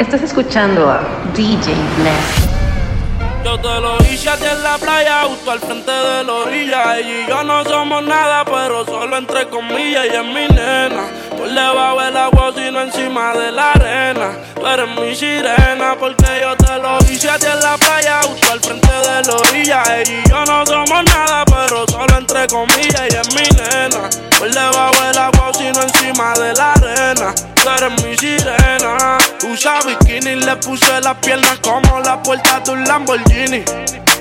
Estás escuchando a DJ Bless. Yo te lo hice a ti en la playa, justo al frente de la orilla. Ella y yo no somos nada, pero solo entre comillas. Y es mi nena. Por debajo del agua, sino encima de la arena. Tú eres mi sirena, porque yo te lo hice a ti en la playa, justo al frente de la orilla. Ella y yo no somos nada, pero solo entre comillas. Y es mi nena. Por debajo del agua, sino encima de la arena. Eres mi sirena. Usa bikini, le puse las piernas como la puerta de un Lamborghini.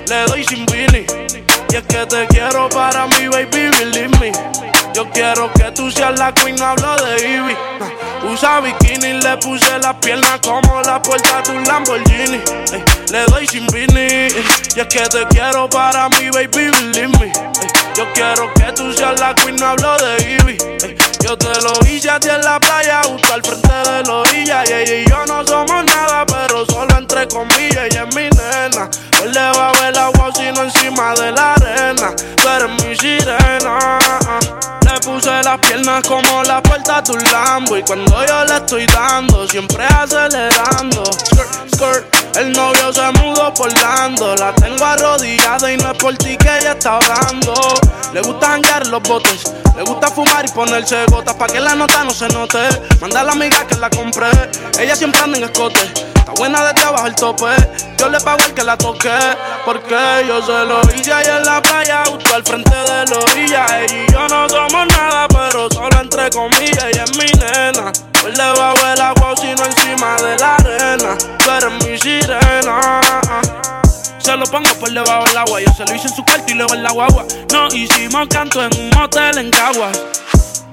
Le doy sin vini. Y es que te quiero para mi baby, believe me. Yo quiero que tú seas la queen, hablo de Ivy. Usa bikini, le puse las piernas como la puerta de un Lamborghini. Ey, le doy sin vini. Y es que te quiero para mi baby, believe me. Ey, yo quiero que tú seas la queen, hablo de Ivy. Yo te lo hice a ti en la playa, justo al frente de la orilla. Y ella y yo no somos nada, pero solo entre comillas. Ella es mi nena. Por debajo del agua, sino encima de la arena. Tú eres mi sirena. Le puse las piernas como la puerta de un Lambo. Y cuando yo le estoy dando, siempre acelerando. Skirt, skirt. El novio se mudó por Lando. La tengo arrodillada y no es por ti que ella está hablando. Le gusta janguear los botes. Le gusta fumar y ponerse gotas pa' que la nota no se note. Manda a la amiga que la compré. Ella siempre anda en escote. Está buena desde abajo el tope. Yo le pago al que la toque. Porque yo se lo hice ahí en la playa, justo al frente de la orilla. Ella y yo no somos nada, pero solo entre comillas. Ella es mi nena. Por debajo del agua, sino encima de la arena. Sirena. Se lo pongo por debajo del agua. Yo se lo hice en su cuarto y luego en la guagua. No hicimos canto en un motel en Caguas.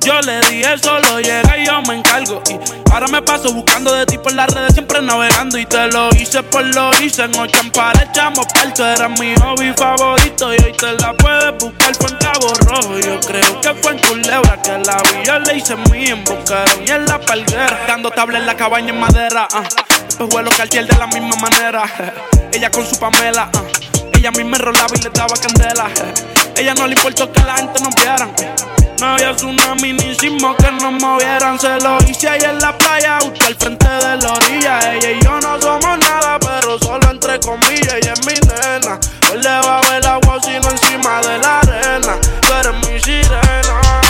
Yo le dije solo llega y yo me encargo. Y ahora me paso buscando de ti por las redes, siempre navegando. Y te lo hice por lo hice. En en echamos parto. Era mi hobby favorito. Y hoy te la puedes buscar en Cabo Rojo. Yo creo que fue en Culebra que la vi. Yo le hice mi en y en la palguera. Dando tabla en la cabaña en madera. ah. Después vuelo cartier de la misma manera. Ella con su Pamela. ah. Ella a mí me rolaba y le daba candela. Ella no le importó que la gente nos vieran. No había tsunami ni sismo que nos movieran. Se lo hice ahí en la playa, justo al frente de la orilla. Ella y yo no somos nada, pero solo entre comillas. Ella es mi nena. Por debajo del agua, sino encima de la arena. Tú eres mi sirena.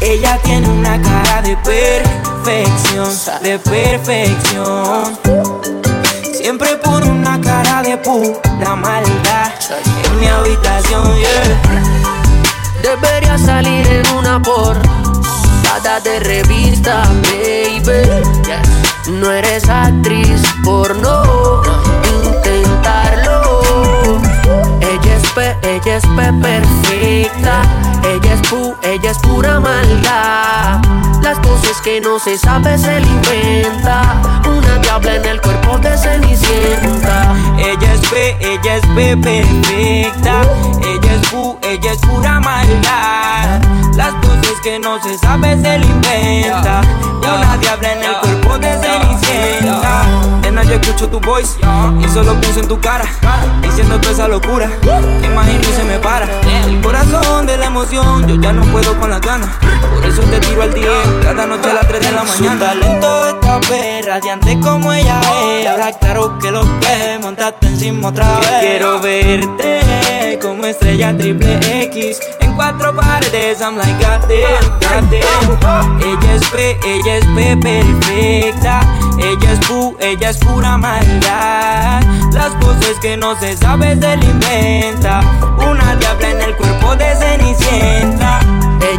Ella tiene una cara de perfección, de perfección. Siempre pone una cara de pura maldad en mi habitación, yeah. Debería salir en una portada de revista, baby. No eres actriz porno, intentarlo. Ella es pe, ella es pe perfecta. Ella ella es pura maldad. Las cosas que no se sabe se le inventa. Una diabla en el cuerpo de cenicienta. Ella es pe, ella es pe perfecta. Ella es pu, ella es pura maldad. Las cosas que no se sabe se le inventa. Una diabla en el cuerpo de cenicienta. Nena, yo escucho tu voice y solo pienso en tu cara. Diciendo toda esa locura. Imagino y se me para. El corazón de la emoción, ya no puedo con las ganas. Por eso te tiro al día, cada noche a las 3 de la mañana. Su talento está ver, radiante como ella es. Ahora claro que lo que montaste encima otra vez. Quiero verte como estrella triple X. Cuatro paredes, I'm like goddamn, goddamn. Ella es P, ella es P perfecta. Ella es pu, ella es pura maldad. Las cosas que no se sabe se le inventa. Una diabla en el cuerpo de cenicienta.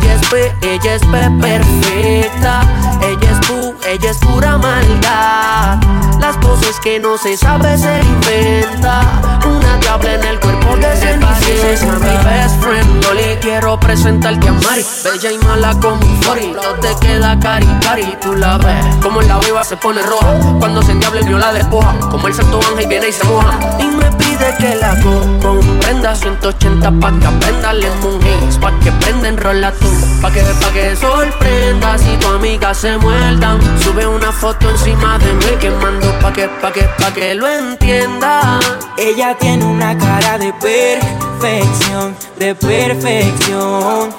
Ella es pe, ella es pe perfecta. Ella es pu, ella es pura maldad. Las cosas que no se sabe se inventa. Una diabla en el cuerpo de cenicienta. mi best friend. Yo le quiero presentarte a Mari. Bella y mala como un fori. No te queda cari cari. Tú la ves. Como la viva se pone roja. Cuando se endiable el la despoja. Como el santo ángel viene y se moja. Y me pide que la co comprenda. 180 pa' que aprenda. Lemon Haze pa' que prenda. Enrola tú. Pa' que, pa' que sorprenda si tu amiga se muerdan. Sube una foto encima de mí quemando pa' que, pa' que, pa' que lo entienda. Ella tiene una cara de perfección, de perfección.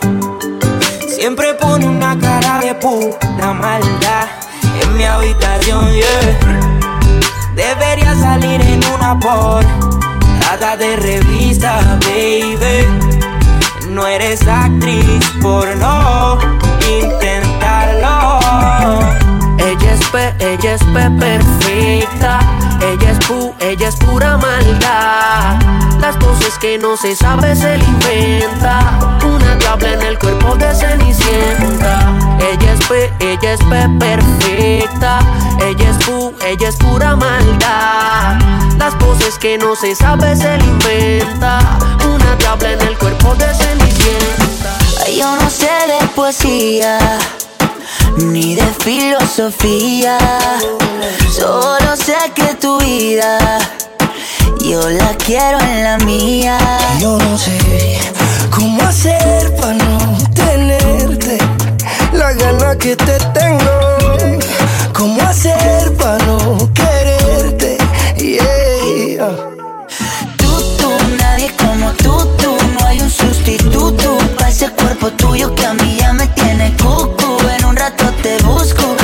Siempre pone una cara de puta maldad en mi habitación, yeah. Debería salir en una portada de revista, baby no eres actriz por no intentarlo. Ella es, pe, ella es pe perfecta. Ella es pu, ella es pura maldad las cosas que no se sabe se le inventa. Una tabla en el cuerpo de Cenicienta. Ella es pe, ella es pe perfecta. Ella es pu, ella es pura maldad. Las cosas que no se sabe se le inventa. Una tabla en el cuerpo de Cenicienta. Yo no sé de poesía ni de filosofía. Solo sé que tu vida yo la quiero en la mía. Yo no sé cómo hacer para no tenerte. La gana que te tengo. ¿Cómo hacer para no quererte? Yeah. Tú, tú, nadie como tú, tú. No hay un sustituto para ese cuerpo tuyo que a mí ya me tiene cucu. En un rato te busco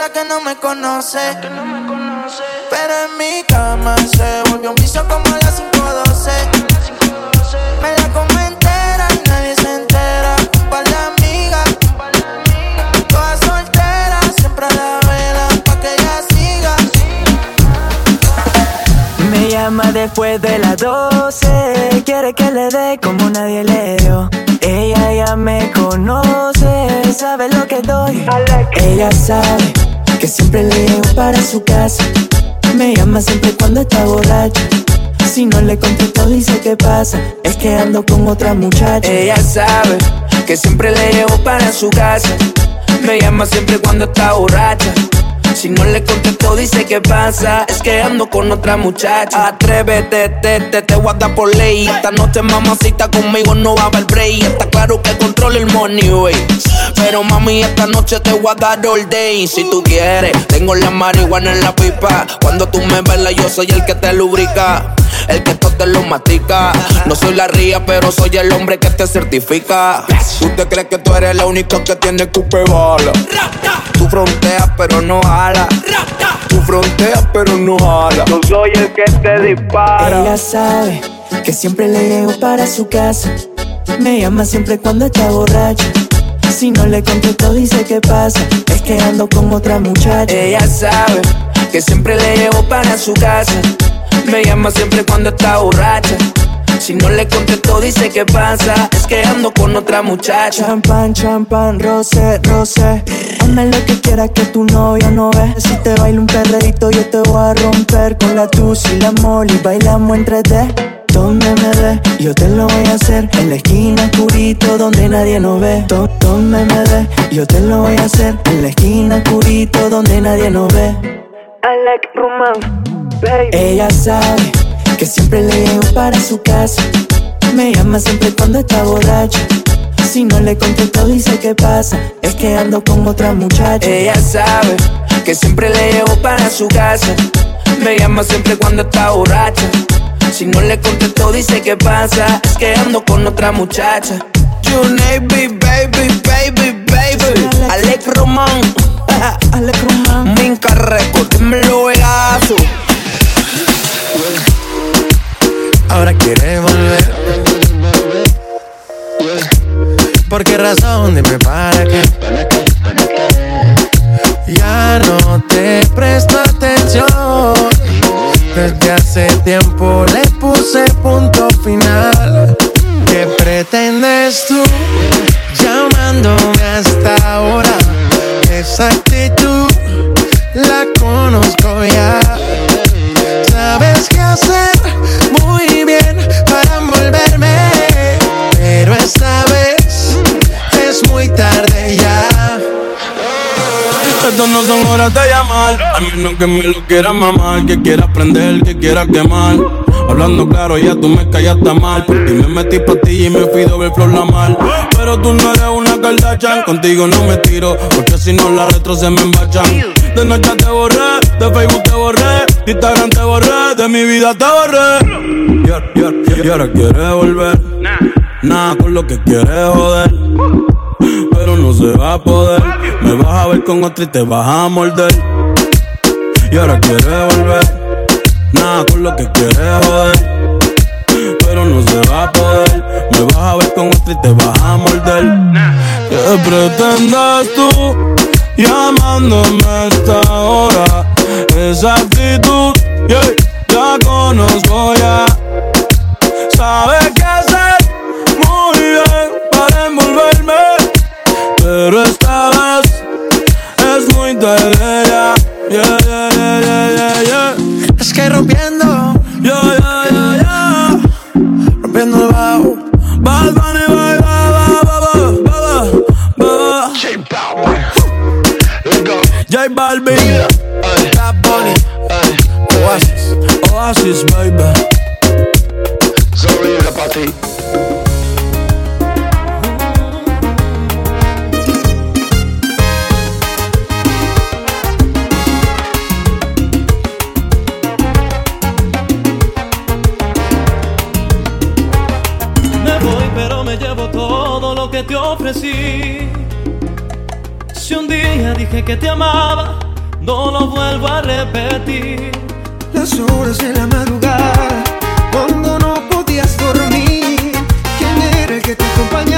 la que no me conoce. Pero en mi cama se volvió un piso como a las 512. Me la como entera y nadie se entera. Pa' la amiga, toda soltera, siempre a la vela, pa' que ella siga. Me llama después de las 12. Quiere que le dé como nadie le dio. Ella ya me conoce, sabe lo que doy. Ella sabe que siempre le llevo para su casa Me llama siempre cuando está borracha Si no le contesto dice que pasa Es que ando con otra muchacha Ella sabe que siempre le llevo para su casa Me llama siempre cuando está borracha si no le contesto, dice que pasa. Es que ando con otra muchacha. Atrévete, te, te, te voy a dar por ley. Esta noche, mamacita, conmigo no va a haber break. Está claro que control el money, wey. Pero mami, esta noche te voy a dar all day. Si tú quieres, tengo la marihuana en la pipa. Cuando tú me velas, yo soy el que te lubrica. El que todo te lo mastica. No soy la ría, pero soy el hombre que te certifica. Tú te crees que tú eres la única que tiene cupe bala. Tú fronteas, pero no jala. Tú fronteas, pero no jala. Yo soy el que te dispara. Ella sabe que siempre le llevo para su casa. Me llama siempre cuando está borracha. Si no le contesto, dice qué pasa. Es que ando con otra muchacha. Ella sabe que siempre le llevo para su casa. Me llama siempre cuando está borracha. Si no le contesto, dice qué pasa. Es que ando con otra muchacha. Champán, champán, roce, roce. Hazme lo que quieras que tu novia no ve. Si te baila un perreíto, yo te voy a romper con la tus y la moli. Bailamos entre D. Donde me ve, yo te lo voy a hacer. En la esquina oscurito donde nadie nos ve. Do- Donde me ve, yo te lo voy a hacer. En la esquina oscurito donde nadie nos ve. I like romance, baby. Ella sabe que siempre le llevo para su casa. Me llama siempre cuando está borracha. Si no le contesto dice qué pasa. Es que ando con otra muchacha. Ella sabe que siempre le llevo para su casa. Me llama siempre cuando está borracha. Si no le contesto, dice qué pasa. Es que ando con otra muchacha. You baby, baby, baby, baby. Alex Román. Alex Román. Minca Record, dímelo, Vegaso. Ahora quiere volver. ¿Por qué razón? Dime para qué. Ya no te presto atención. Desde hace tiempo le puse punto final. ¿Qué pretendes tú llamándome hasta ahora? Esa actitud la conozco ya. Sabes qué hacer muy bien para envolverme. Pero esta vez es muy tarde. Estas no son horas de llamar. A menos que me lo quieras mamar, que quieras prender, que quieras quemar. Hablando claro, ya tú me callaste mal. Por ti me metí pa' ti y me fui doble flor la mal. Pero tú no eres una Kardashian, contigo no me tiro. Porque si no la retro se me embachan. De noche te borré, de Facebook te borré, de Instagram te borré, de mi vida te borré. Y, ahora- y y ahora quieres volver. Nada con lo que quieres joder pero no se va a poder. Me vas a ver con otra y te vas a morder. Y ahora quieres volver. Nada con lo que quieres joder. Pero no se va a poder. Me vas a ver con otra y te vas a morder. ¿Qué pretendes tú llamándome a esta hora? Esa actitud, yeah, la conozco ya. Sabes qué hacer muy bien para envolverme. Pero esta vez es muy tarde ya. Yeah, yeah, yeah, yeah, yeah, yeah. Es que rompiendo, Yeah, yeah, yeah, yeah. rompiendo el bajo. Bad Bunny, bye, bye, bye, bye, bye, bye, bye. J Balvin, Bad Bunny, Oasis. Oasis, baby. Me vuelvo a repetir. Las horas de la madrugada, cuando no podías dormir. ¿Quién era el que te acompañaba?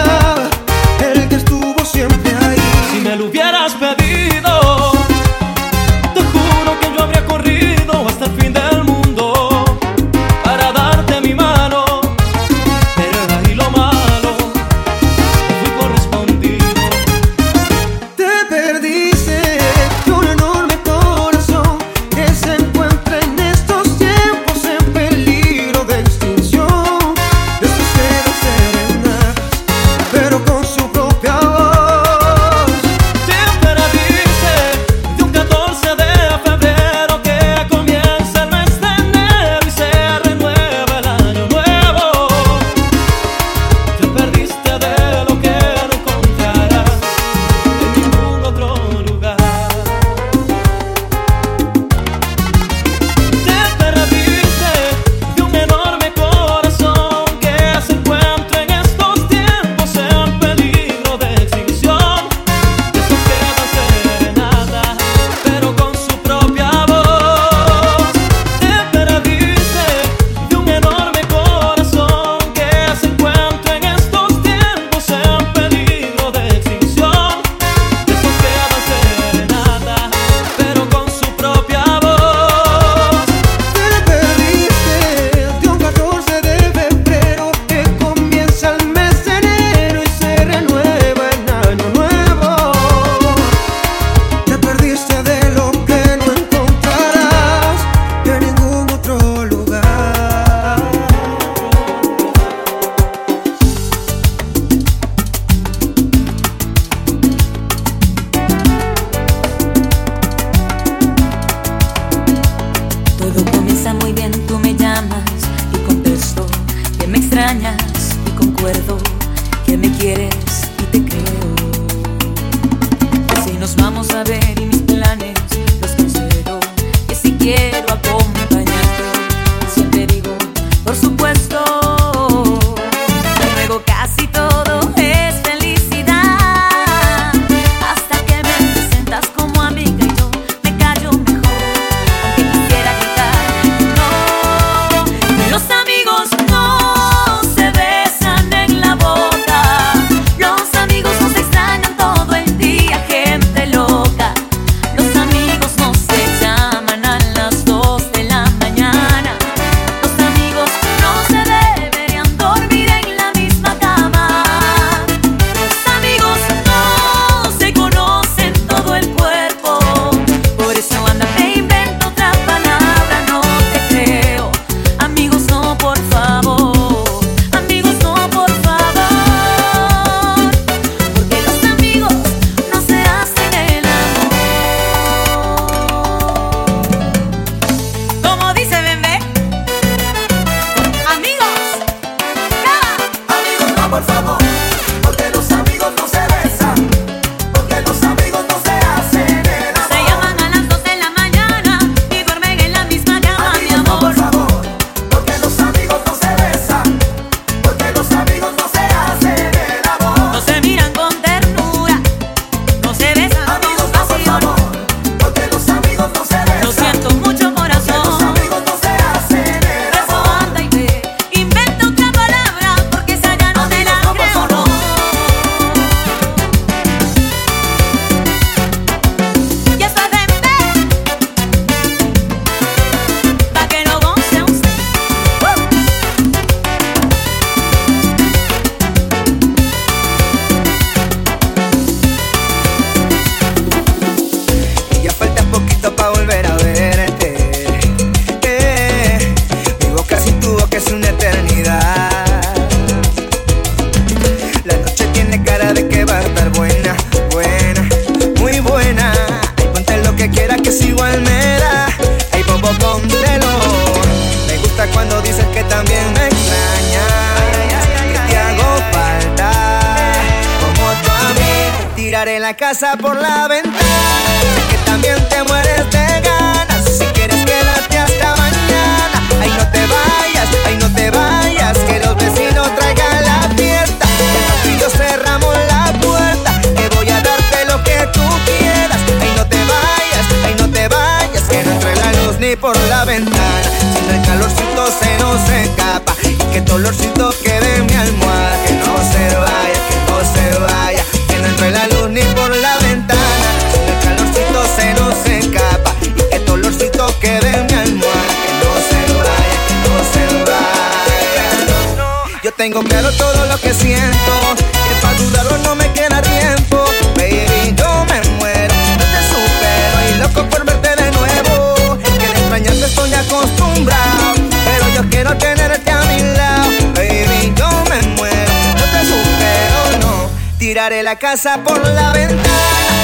Casa por la ventana.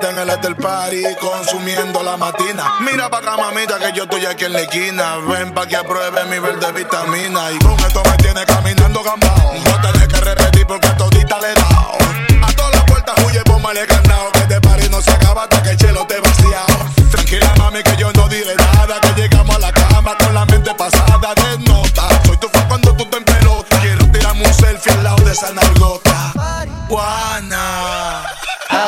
En el hotel party consumiendo la matina. Mira pa' acá, mamita, que yo estoy aquí en la esquina. Ven pa' que apruebe mi verde vitamina. Y con esto me tiene caminando gambao. No tenés que repetir porque todita le he dado. A todas las puertas huye, póngale candado. Que este party no se acaba hasta que el chelo te vaciado. Tranquila, mami, que yo no diré nada. Que llegamos a la cama con la mente pasada de nota. Soy tu fan cuando tú te en. Quiero tirarme un selfie al lado de esa nalgota. Juana.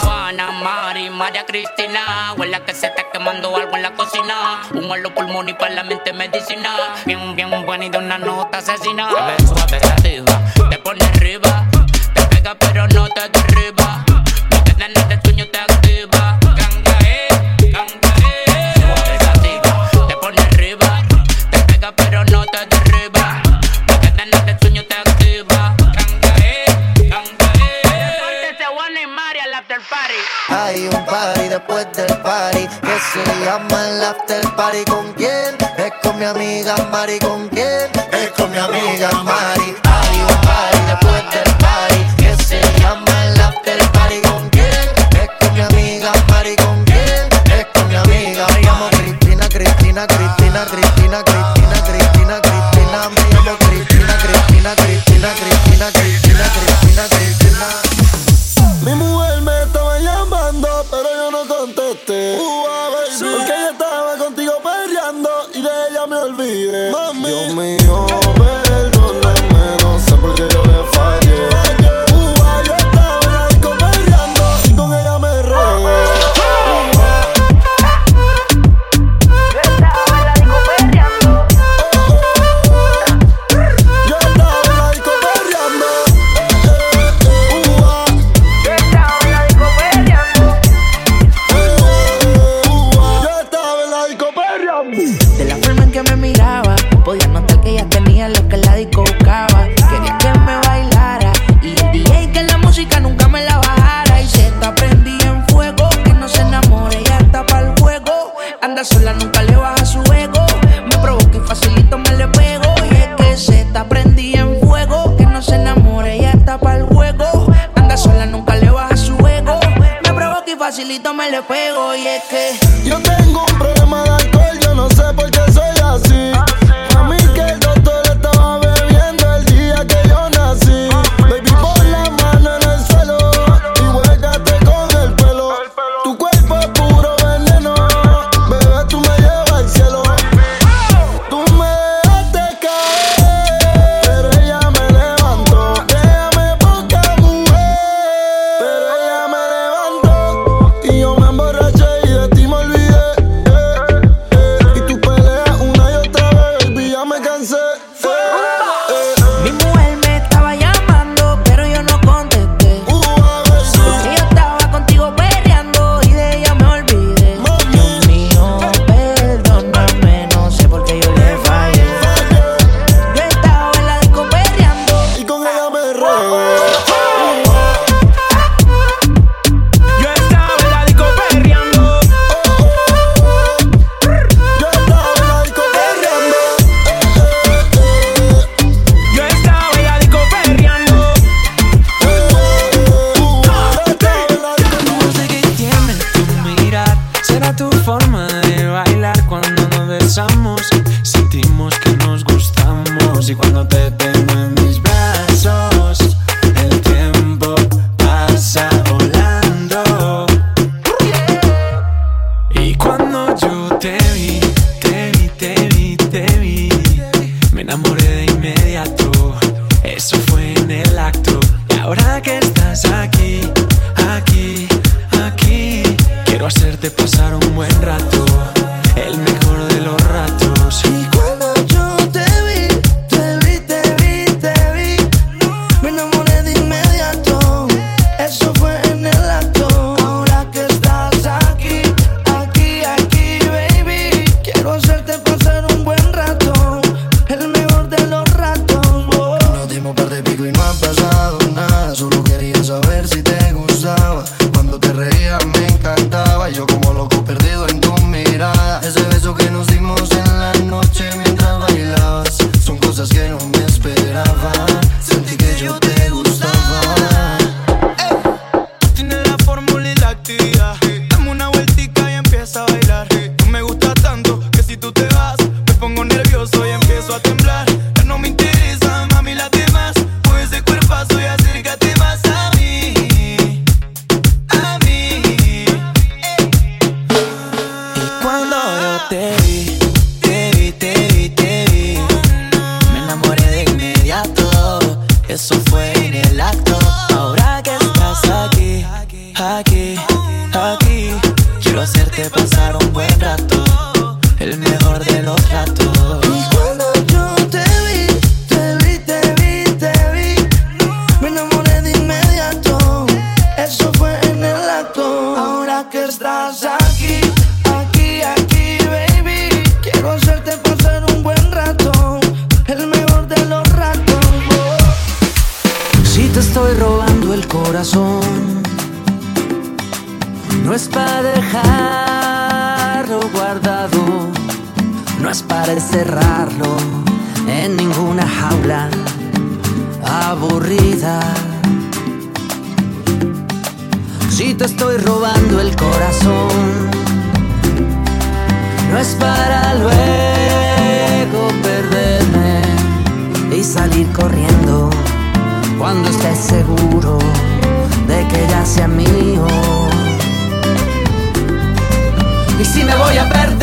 Juana, Mari, María Cristina. Huele a que se está quemando algo en la cocina. Un a los pulmones y para la mente medicina. Bien, bien buena y de una nota asesina. Ves suave te pone arriba. Te pega pero no te derriba. No te da nada de sueño, te activa. Me le pego. Y es que Yo tengo un problema no es para dejarlo guardado, no es para encerrarlo en ninguna jaula aburrida. Si te estoy robando el corazón, no es para luego perderme y salir corriendo cuando estés seguro de que ya sea mío. Y si me voy a perder,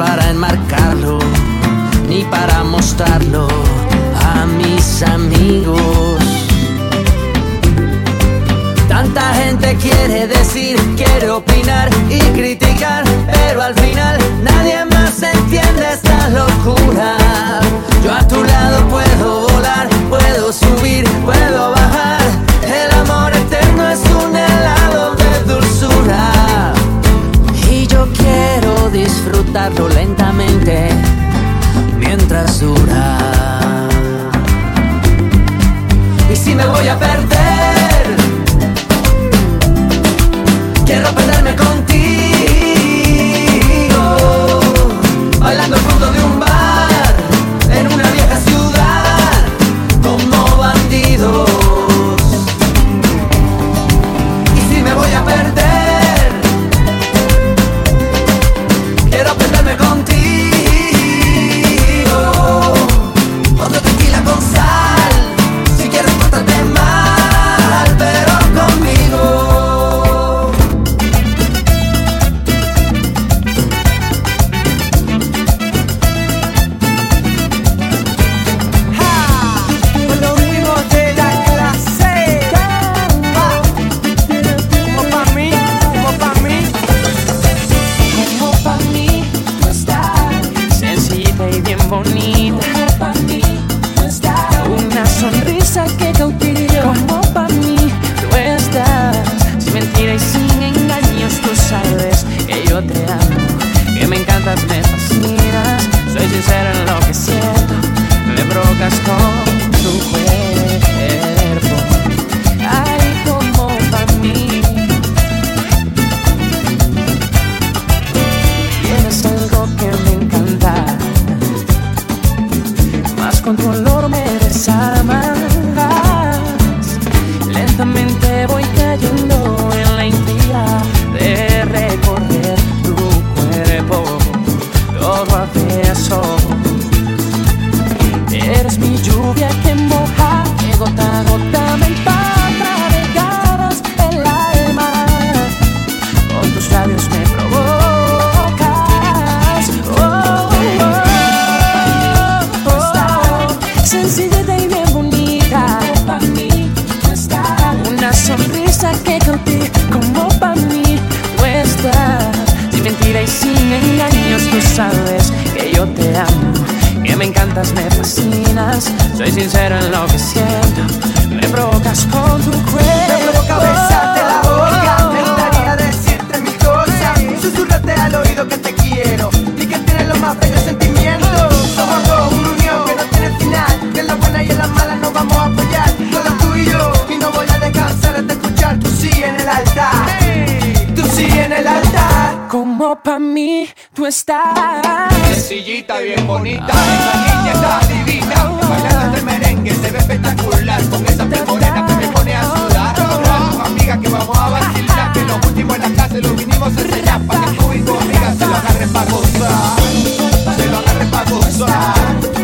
para enmarcarlo, ni para mostrarlo a mis amigos. Tanta gente quiere decir, quiere opinar y criticar, pero al final nadie más entiende esta locura. Yo a tu lado puedo volar, puedo subir, puedo bajar. El amor eterno es un helado disfrutarlo lentamente mientras dura. Y si me voy a perder, Quiero perderme contigo Bailando al de un Sencillita y bien bonita Pa' mí tú estás Una sonrisa que cautiva Como pa' mí tú estás Sin mentira y sin engaños Tú sabes que yo te amo Que me encantas, me fascinas Soy sincero en lo que siento Me provocas con tu cuerpo Me provoca besarte la boca. Me gustaría decirte mil cosas. Susurrarte al oído que te quiero. Y que tienes los más bellos sentimientos. Somos y las malas nos vamos a apoyar. Solo tú y yo, y no voy a descansar hasta escuchar tu sí en el altar. Tú sí en el altar. Como pa' mí tú estás. Sencillita, y bien bonita. Esa niña está divina. Bailando este merengue, se ve espectacular. Con esa piel que me pone a sudar. Con tu amiga que vamos a vacilar. Que los últimos en la clase lo vinimos a enseñar. Pa' que tú y tu amiga se lo agarren pa' gozar. Se lo agarren pa' gozar.